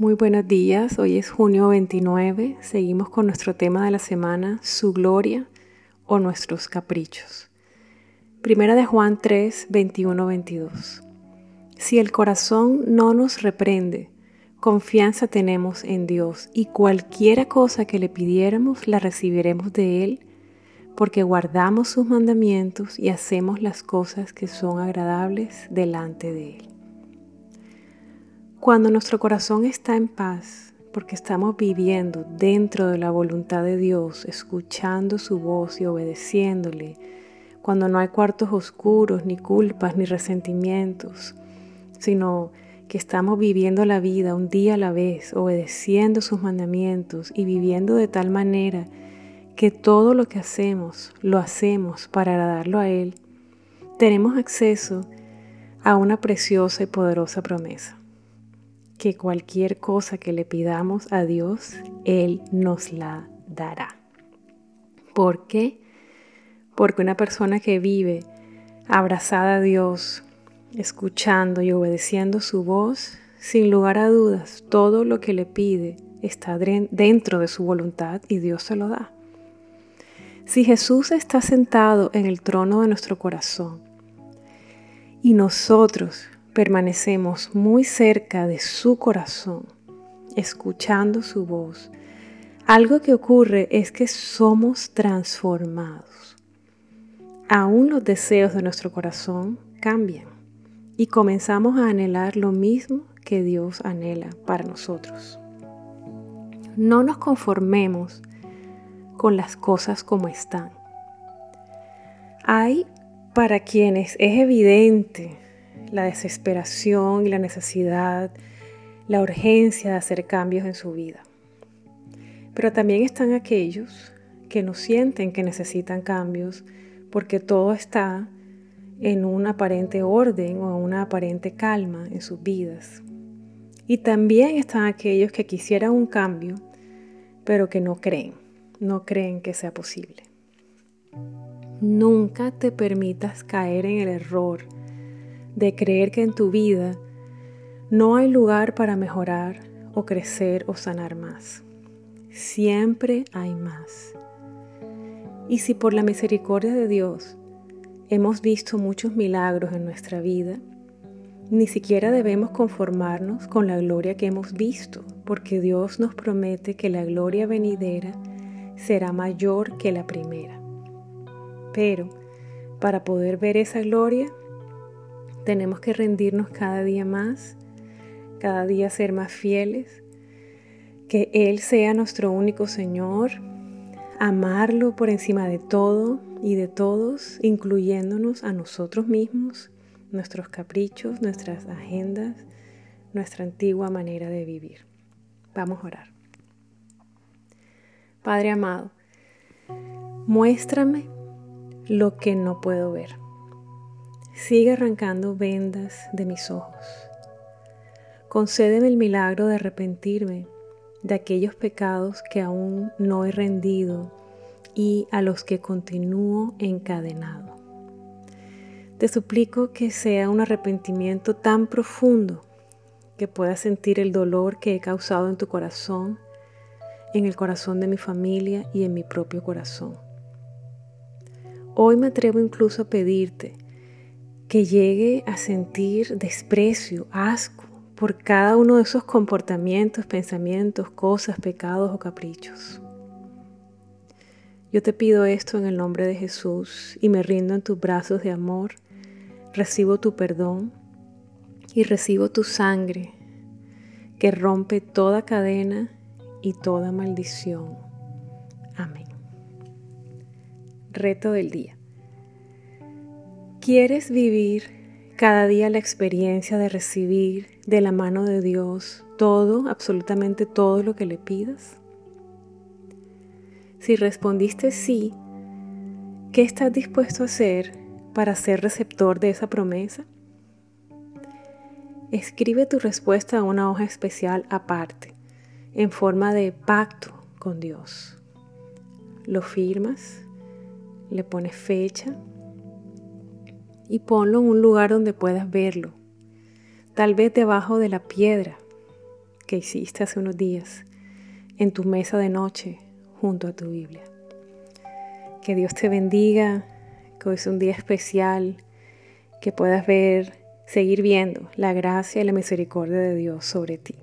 Muy buenos días, hoy es junio 29, seguimos con nuestro tema de la semana, su gloria o nuestros caprichos. Primera de Juan 3, 21, 22. Si el corazón no nos reprende, confianza tenemos en Dios y cualquiera cosa que le pidiéramos la recibiremos de Él, porque guardamos sus mandamientos y hacemos las cosas que son agradables delante de Él. Cuando nuestro corazón está en paz, porque estamos viviendo dentro de la voluntad de Dios, escuchando su voz y obedeciéndole, cuando no hay cuartos oscuros, ni culpas, ni resentimientos, sino que estamos viviendo la vida un día a la vez, obedeciendo sus mandamientos y viviendo de tal manera que todo lo que hacemos lo hacemos para agradarlo a Él, tenemos acceso a una preciosa y poderosa promesa que cualquier cosa que le pidamos a Dios, Él nos la dará. ¿Por qué? Porque una persona que vive abrazada a Dios, escuchando y obedeciendo su voz, sin lugar a dudas, todo lo que le pide está dentro de su voluntad y Dios se lo da. Si Jesús está sentado en el trono de nuestro corazón y nosotros permanecemos muy cerca de su corazón, escuchando su voz, algo que ocurre es que somos transformados. Aún los deseos de nuestro corazón cambian y comenzamos a anhelar lo mismo que Dios anhela para nosotros. No nos conformemos con las cosas como están. Hay para quienes es evidente la desesperación y la necesidad, la urgencia de hacer cambios en su vida. Pero también están aquellos que no sienten que necesitan cambios porque todo está en un aparente orden o una aparente calma en sus vidas. Y también están aquellos que quisieran un cambio, pero que no creen, no creen que sea posible. Nunca te permitas caer en el error de creer que en tu vida no hay lugar para mejorar o crecer o sanar más. Siempre hay más. Y si por la misericordia de Dios hemos visto muchos milagros en nuestra vida, ni siquiera debemos conformarnos con la gloria que hemos visto, porque Dios nos promete que la gloria venidera será mayor que la primera. Pero para poder ver esa gloria tenemos que rendirnos cada día más, cada día ser más fieles, que Él sea nuestro único Señor, amarlo por encima de todo y de todos, incluyéndonos a nosotros mismos, nuestros caprichos, nuestras agendas, nuestra antigua manera de vivir. Vamos a orar. Padre amado, muéstrame lo que no puedo ver Sigue arrancando vendas de mis ojos. Concédeme el milagro de arrepentirme de aquellos pecados que aún no he rendido y a los que continúo encadenado. Te suplico que sea un arrepentimiento tan profundo que pueda sentir el dolor que he causado en tu corazón, en el corazón de mi familia y en mi propio corazón. Hoy me atrevo incluso a pedirte que llegue a sentir desprecio, asco por cada uno de esos comportamientos, pensamientos, cosas, pecados o caprichos. Yo te pido esto en el nombre de Jesús y me rindo en tus brazos de amor, recibo tu perdón y recibo tu sangre que rompe toda cadena y toda maldición. Amén. Reto del día. ¿Quieres vivir cada día la experiencia de recibir de la mano de Dios todo, absolutamente todo lo que le pidas? Si respondiste sí, ¿qué estás dispuesto a hacer para ser receptor de esa promesa? Escribe tu respuesta a una hoja especial aparte, en forma de pacto con Dios. Lo firmas, le pones fecha y ponlo en un lugar donde puedas verlo, tal vez debajo de la piedra que hiciste hace unos días en tu mesa de noche junto a tu Biblia. Que Dios te bendiga, que hoy es un día especial, que puedas ver, seguir viendo la gracia y la misericordia de Dios sobre ti.